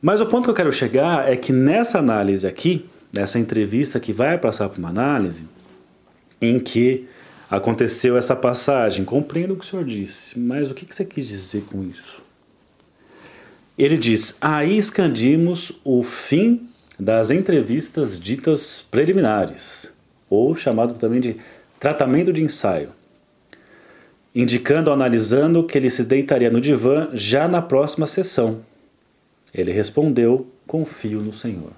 Mas o ponto que eu quero chegar é que nessa análise aqui, nessa entrevista que vai passar para uma análise, em que aconteceu essa passagem, compreendo o que o senhor disse, mas o que você quis dizer com isso? Ele diz: aí escandimos o fim das entrevistas ditas preliminares, ou chamado também de tratamento de ensaio, indicando analisando que ele se deitaria no divã já na próxima sessão. Ele respondeu: confio no Senhor.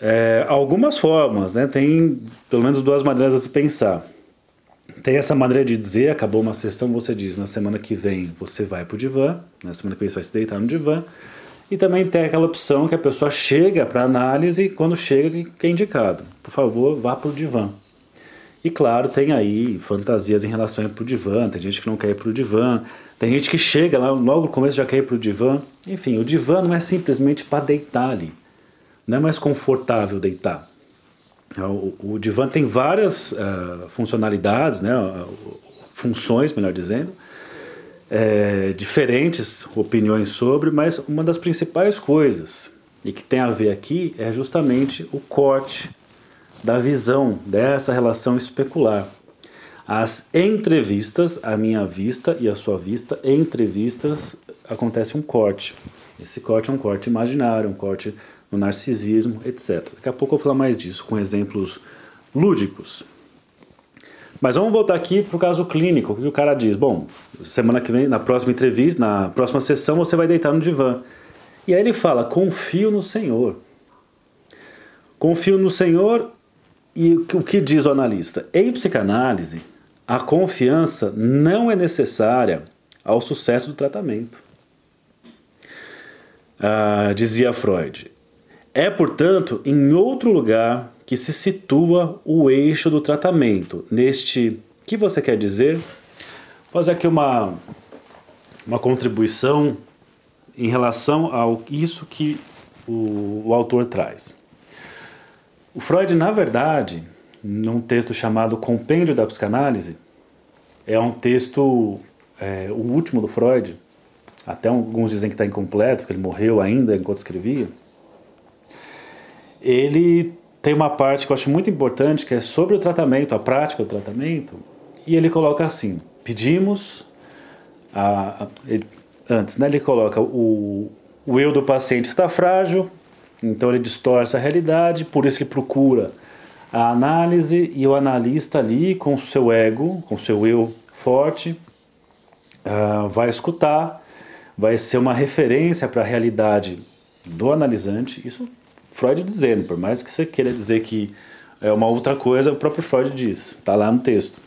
É, algumas formas, né? Tem pelo menos duas maneiras de se pensar. Tem essa maneira de dizer, acabou uma sessão, você diz, na semana que vem você vai para o divã, na semana que vem você vai se deitar no divã. E também tem aquela opção que a pessoa chega para análise e quando chega que é indicado. Por favor, vá para o divã. E claro, tem aí fantasias em relação a ir para o divã, tem gente que não quer ir para o divã, tem gente que chega lá, logo no começo já quer ir para o divã. Enfim, o divã não é simplesmente para deitar ali. Não é mais confortável deitar. É, o, o divã tem várias uh, funcionalidades, né, funções, melhor dizendo, é, diferentes opiniões sobre, mas uma das principais coisas e que tem a ver aqui é justamente o corte da visão dessa relação especular. As entrevistas, a minha vista e a sua vista, entrevistas, acontece um corte. Esse corte é um corte imaginário, um corte no narcisismo, etc. Daqui a pouco eu vou falar mais disso com exemplos lúdicos. Mas vamos voltar aqui para o caso clínico, o que o cara diz? Bom, semana que vem, na próxima entrevista, na próxima sessão, você vai deitar no divã. E aí ele fala: confio no Senhor. Confio no Senhor, e o que diz o analista? Em psicanálise, a confiança não é necessária ao sucesso do tratamento. Ah, dizia Freud. É, portanto, em outro lugar que se situa o eixo do tratamento. Neste que você quer dizer? Vou fazer aqui uma, uma contribuição em relação ao isso que o, o autor traz. O Freud, na verdade, num texto chamado Compêndio da Psicanálise, é um texto, é, o último do Freud, até alguns dizem que está incompleto, que ele morreu ainda enquanto escrevia ele tem uma parte que eu acho muito importante, que é sobre o tratamento, a prática do tratamento, e ele coloca assim: pedimos, a, a, ele, antes, né, ele coloca o, o eu do paciente está frágil, então ele distorce a realidade, por isso ele procura a análise e o analista ali com o seu ego, com seu eu forte, uh, vai escutar, vai ser uma referência para a realidade do analisante. Isso Freud dizendo, por mais que você queira dizer que é uma outra coisa, o próprio Freud diz, está lá no texto.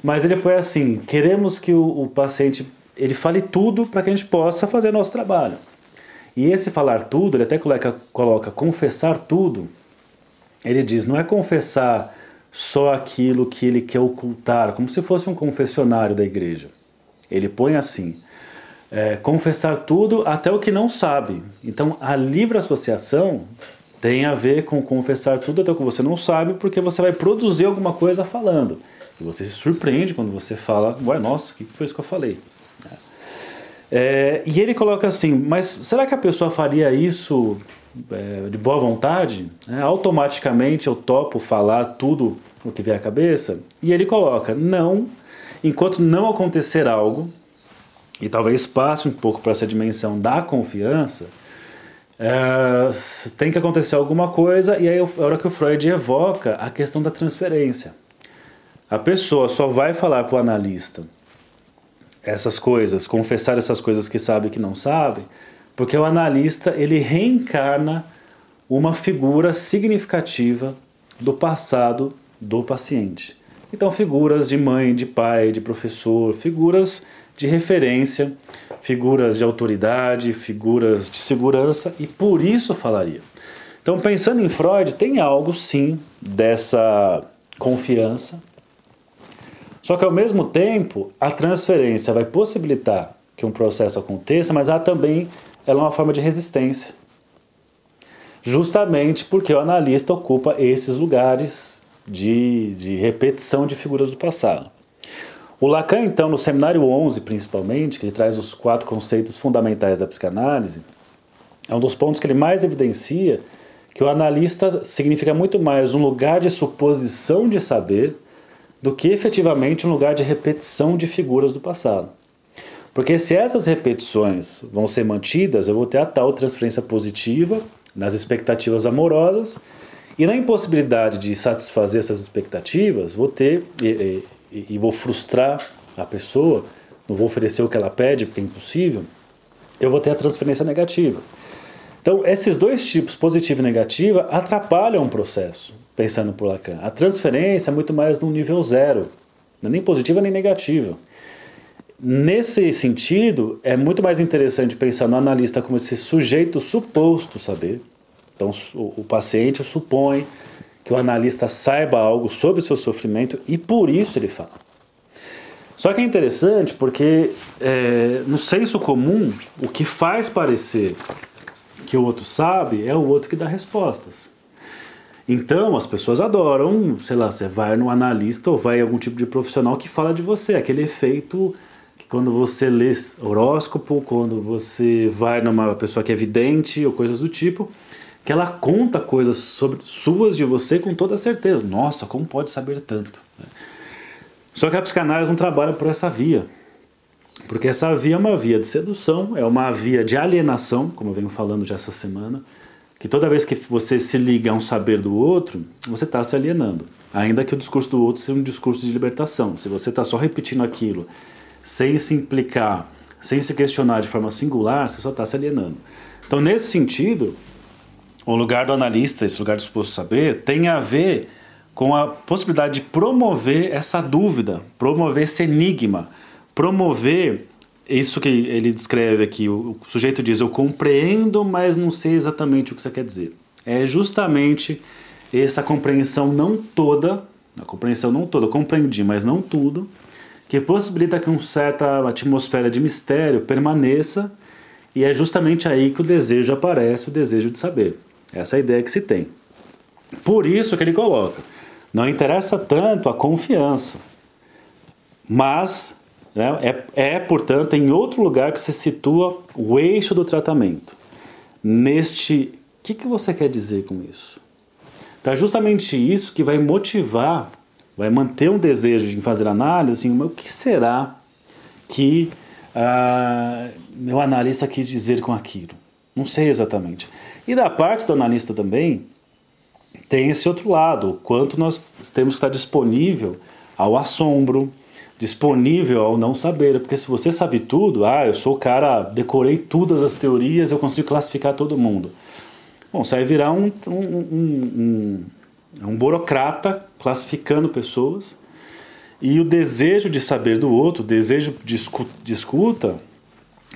Mas ele põe assim: queremos que o, o paciente ele fale tudo para que a gente possa fazer nosso trabalho. E esse falar tudo, ele até coloca, coloca confessar tudo. Ele diz: não é confessar só aquilo que ele quer ocultar, como se fosse um confessionário da igreja. Ele põe assim: é, confessar tudo até o que não sabe. Então, a livre associação tem a ver com confessar tudo até o que você não sabe, porque você vai produzir alguma coisa falando. E você se surpreende quando você fala, ué, nossa, o que foi isso que eu falei? É, e ele coloca assim, mas será que a pessoa faria isso é, de boa vontade? É, automaticamente eu topo falar tudo o que vier à cabeça? E ele coloca, não, enquanto não acontecer algo e talvez passe um pouco para essa dimensão da confiança, é, tem que acontecer alguma coisa, e aí a hora que o Freud evoca a questão da transferência. A pessoa só vai falar para o analista essas coisas, confessar essas coisas que sabe que não sabe, porque o analista ele reencarna uma figura significativa do passado do paciente. Então, figuras de mãe, de pai, de professor, figuras de referência, figuras de autoridade, figuras de segurança e por isso falaria. Então, pensando em Freud, tem algo sim dessa confiança. Só que ao mesmo tempo, a transferência vai possibilitar que um processo aconteça, mas há também ela é uma forma de resistência. Justamente porque o analista ocupa esses lugares de, de repetição de figuras do passado. O Lacan, então, no seminário 11, principalmente, que ele traz os quatro conceitos fundamentais da psicanálise, é um dos pontos que ele mais evidencia que o analista significa muito mais um lugar de suposição de saber do que efetivamente um lugar de repetição de figuras do passado. Porque se essas repetições vão ser mantidas, eu vou ter a tal transferência positiva nas expectativas amorosas e na impossibilidade de satisfazer essas expectativas, vou ter e, e, e vou frustrar a pessoa, não vou oferecer o que ela pede porque é impossível, eu vou ter a transferência negativa. Então, esses dois tipos, positiva e negativa, atrapalham o processo, pensando por Lacan. A transferência é muito mais no nível zero, é nem positiva nem negativa. Nesse sentido, é muito mais interessante pensar no analista como esse sujeito suposto saber. Então, o, o paciente supõe que o analista saiba algo sobre o seu sofrimento e por isso ele fala. Só que é interessante porque é, no senso comum, o que faz parecer que o outro sabe é o outro que dá respostas. Então as pessoas adoram, sei lá, você vai no analista ou vai em algum tipo de profissional que fala de você, aquele efeito que quando você lê horóscopo, quando você vai numa pessoa que é vidente ou coisas do tipo, que ela conta coisas sobre suas de você com toda certeza. Nossa, como pode saber tanto? Só que a psicanálise não trabalha por essa via. Porque essa via é uma via de sedução, é uma via de alienação, como eu venho falando já essa semana, que toda vez que você se liga a um saber do outro, você está se alienando. Ainda que o discurso do outro seja um discurso de libertação. Se você está só repetindo aquilo, sem se implicar, sem se questionar de forma singular, você só está se alienando. Então, nesse sentido, o lugar do analista, esse lugar do suposto saber, tem a ver com a possibilidade de promover essa dúvida, promover esse enigma, promover isso que ele descreve aqui. O, sujeito diz: Eu compreendo, mas não sei exatamente o que você quer dizer. É justamente essa compreensão não toda, a compreensão não toda, compreendi, mas não tudo, que possibilita que uma certa atmosfera de mistério permaneça, e é justamente aí que o desejo aparece, o desejo de saber. Essa é a ideia que se tem. Por isso que ele coloca: não interessa tanto a confiança, mas né? É, é, portanto, em outro lugar que se situa o eixo do tratamento. Neste. O que, que você quer dizer com isso? É justamente isso que vai motivar, vai manter um desejo de fazer análise. Assim, o que será que ah, meu analista quis dizer com aquilo? Não sei exatamente. E da parte do analista também, tem esse outro lado, o quanto nós temos que estar disponível ao assombro, disponível ao não saber. Porque se você sabe tudo, ah, eu sou o cara, decorei todas as teorias, eu consigo classificar todo mundo. Bom, você vai virar um, um, um, um, um burocrata classificando pessoas e o desejo de saber do outro, o desejo de escuta,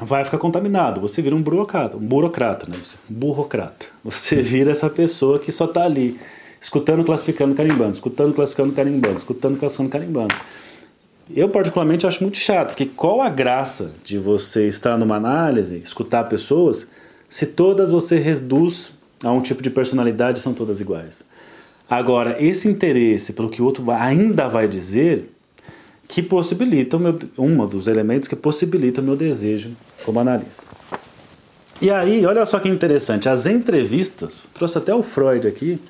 vai ficar contaminado. Você vira um burocrata, um burocrata, né? Um burocrata. Você vira essa pessoa que só está ali, escutando, classificando, carimbando, escutando, classificando, carimbando, escutando, classificando, carimbando eu particularmente acho muito chato, porque qual a graça de você estar numa análise, escutar pessoas, se todas você reduz a um tipo de personalidade são todas iguais. Agora, esse interesse pelo que o outro ainda vai dizer, que possibilita meu, um dos elementos que possibilita o meu desejo como analista. E aí, olha só que interessante, as entrevistas, trouxe até o Freud aqui,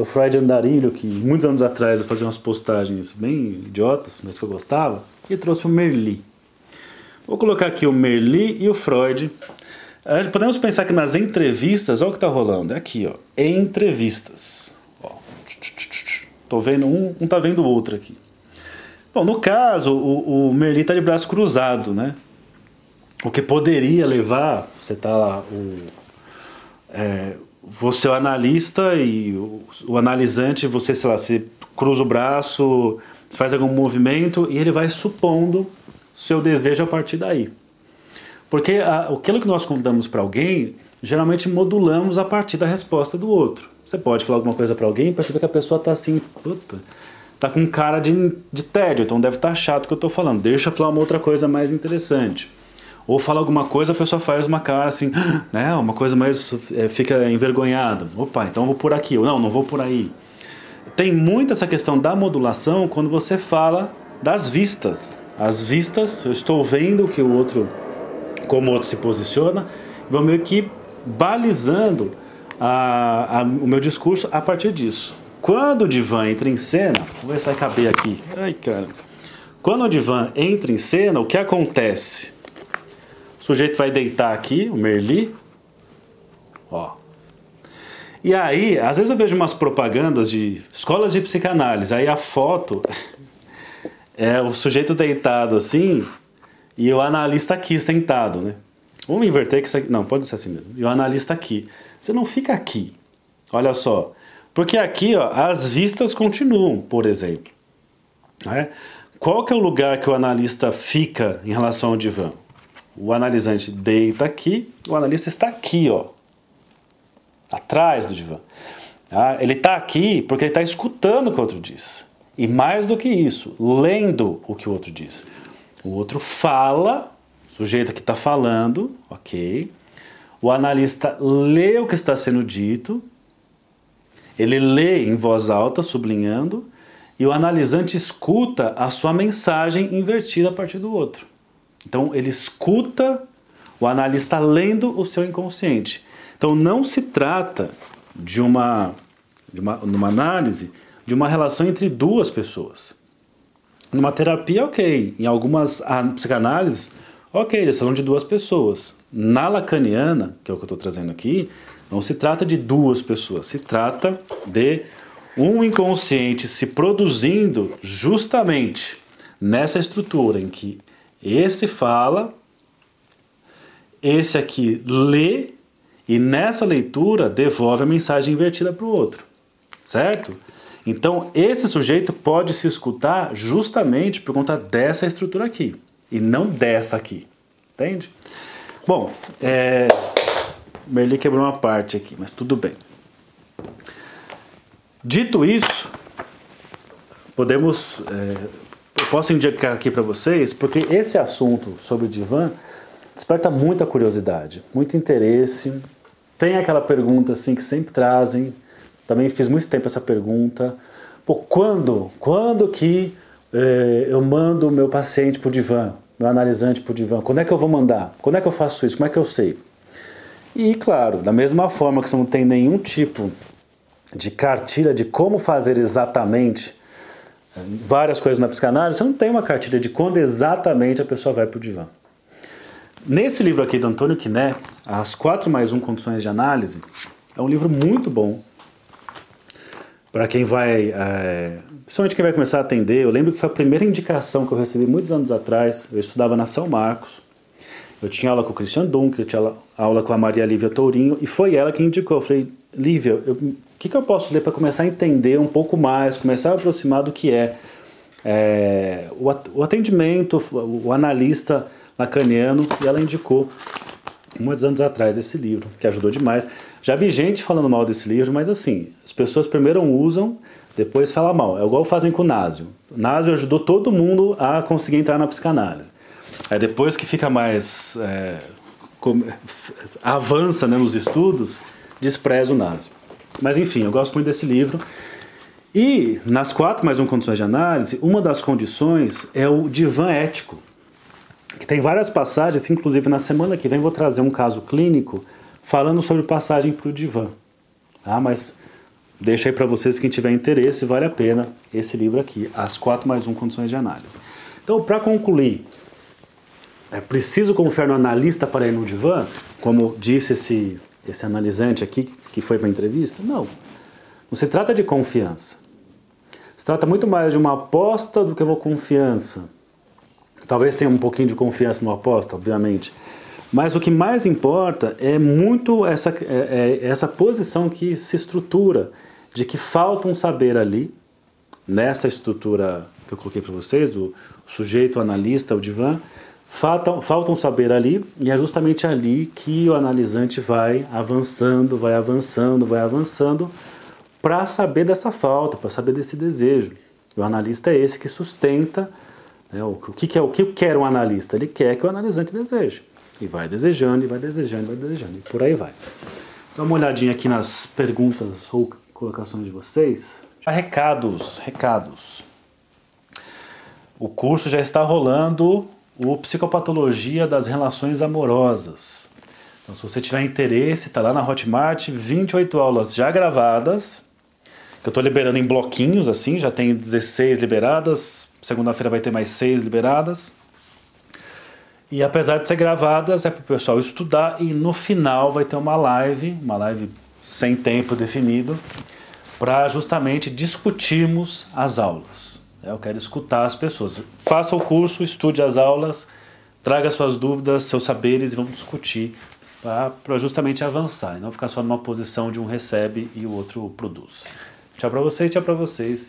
o Freud Andarilho, que muitos anos atrás eu fazia umas postagens bem idiotas, mas que eu gostava, e trouxe o Merli. Vou colocar aqui o Merli e o Freud. Podemos pensar que nas entrevistas, olha o que está rolando, é aqui, ó, entrevistas. Ó, tô vendo um, um tá vendo o outro aqui. Bom, no caso, o, o Merli está de braço cruzado, né? O que poderia levar, você tá lá, o, é, você é o analista e o, o analisante, você, sei lá, se cruza o braço, faz algum movimento e ele vai supondo seu desejo a partir daí. Porque a, aquilo que nós contamos para alguém, geralmente modulamos a partir da resposta do outro. Você pode falar alguma coisa para alguém e perceber que a pessoa está assim, puta, tá com cara de, de tédio, então deve estar tá chato o que eu estou falando. Deixa eu falar uma outra coisa mais interessante ou fala alguma coisa, a pessoa faz uma cara assim, né? Uma coisa mais. É, fica envergonhada. Opa, então eu vou por aqui. Ou não, não vou por aí. Tem muito essa questão da modulação quando você fala das vistas. As vistas, eu estou vendo que o outro, como o outro se posiciona, vou meio que balizando a, a, o meu discurso a partir disso. Quando o divã entra em cena, vamos ver se vai caber aqui. Ai, cara. Quando o divã entra em cena, o que acontece? Sujeito vai deitar aqui, o Merli. Ó. E aí, às vezes eu vejo umas propagandas de escolas de psicanálise. Aí a foto é o sujeito deitado assim e o analista aqui sentado, né? Vamos inverter que isso aqui. Não, pode ser assim mesmo. E o analista aqui. Você não fica aqui. Olha só. Porque aqui, ó, as vistas continuam, por exemplo. Né? Qual que é o lugar que o analista fica em relação ao divã? O analisante deita aqui, o analista está aqui, ó, atrás do divã. Ah, ele está aqui porque ele está escutando o que o outro diz. E mais do que isso, lendo o que o outro diz. O outro fala, o sujeito que está falando, ok. O analista lê o que está sendo dito, ele lê em voz alta, sublinhando, e o analisante escuta a sua mensagem invertida a partir do outro. Então ele escuta o analista lendo o seu inconsciente. Então não se trata de uma, de uma, numa análise de uma relação entre duas pessoas. Numa terapia, ok. Em algumas psicanálises, ok, eles falam de duas pessoas. Na lacaniana, que é o que eu estou trazendo aqui, não se trata de duas pessoas, se trata de um inconsciente se produzindo justamente nessa estrutura em que esse fala, esse aqui lê e nessa leitura devolve a mensagem invertida para o outro, certo? Então esse sujeito pode se escutar justamente por conta dessa estrutura aqui e não dessa aqui, entende? Bom, é... Merli quebrou uma parte aqui, mas tudo bem. Dito isso, podemos, é, eu posso indicar aqui para vocês, porque esse assunto sobre o divã desperta muita curiosidade, muito interesse, tem aquela pergunta assim que sempre trazem. Também fiz muito tempo essa pergunta. Quando? Quando que é, eu mando o meu paciente para o divã, meu analisante para o divã? Quando é que eu vou mandar? Quando é que eu faço isso? Como é que eu sei? E claro, da mesma forma que você não tem nenhum tipo de cartilha de como fazer exatamente várias coisas na psicanálise, você não tem uma cartilha de quando exatamente a pessoa vai para o divã. Nesse livro aqui do Antônio Quiné, As Quatro Mais Um Condições de Análise, é um livro muito bom para quem vai, é, principalmente quem vai começar a atender. Eu lembro que foi a primeira indicação que eu recebi muitos anos atrás. Eu estudava na São Marcos, eu tinha aula com o Christian Dunker, eu tinha aula com a Maria Lívia Tourinho, e foi ela que indicou. Eu falei, Lívia, o que, que eu posso ler para começar a entender um pouco mais, começar a aproximar do que é, é o, atendimento, o analista lacaniano, e ela indicou muitos anos atrás esse livro, que ajudou demais. Já vi gente falando mal desse livro, mas assim, as pessoas primeiro usam, depois falam mal. É igual fazem com o Násio. O Násio ajudou todo mundo a conseguir entrar na psicanálise. Depois que fica mais. É, avança né, nos estudos, despreza o Násio. Mas enfim, eu gosto muito desse livro. E nas quatro mais um condições de análise, uma das condições é o divã ético que tem várias passagens, inclusive na semana que vem vou trazer um caso clínico falando sobre passagem para o divã. Tá? Mas deixa aí para vocês quem tiver interesse, vale a pena esse livro aqui, As 4 mais 1 Condições de Análise. Então, para concluir, é preciso confiar no analista para ir no divã, como disse esse, esse analisante aqui que foi para a entrevista? Não. Não se trata de confiança. Se trata muito mais de uma aposta do que uma confiança. Talvez tenha um pouquinho de confiança no aposta, obviamente. Mas o que mais importa é muito essa, é, é essa posição que se estrutura, de que falta um saber ali, nessa estrutura que eu coloquei para vocês, do sujeito, analista, o divã, falta, falta um saber ali, e é justamente ali que o analisante vai avançando, vai avançando, vai avançando, para saber dessa falta, para saber desse desejo. O analista é esse que sustenta né? O, que, que, é, o que quer um analista? Ele quer que o analisante deseje. E vai desejando, e vai desejando, e vai desejando, e por aí vai. Dá uma olhadinha aqui nas perguntas ou colocações de vocês. Recados, recados. O curso já está rolando o Psicopatologia das Relações Amorosas. Então, se você tiver interesse, está lá na Hotmart, 28 aulas já gravadas, que eu estou liberando em bloquinhos, assim, já tem 16 liberadas, segunda-feira vai ter mais 6 liberadas. E apesar de ser gravadas, é para o pessoal estudar e no final vai ter uma live, uma live sem tempo definido, para justamente discutirmos as aulas. Eu quero escutar as pessoas. Faça o curso, estude as aulas, traga suas dúvidas, seus saberes e vamos discutir para justamente avançar e não ficar só numa posição de um recebe e o outro produz. Tchau para vocês, tchau para vocês.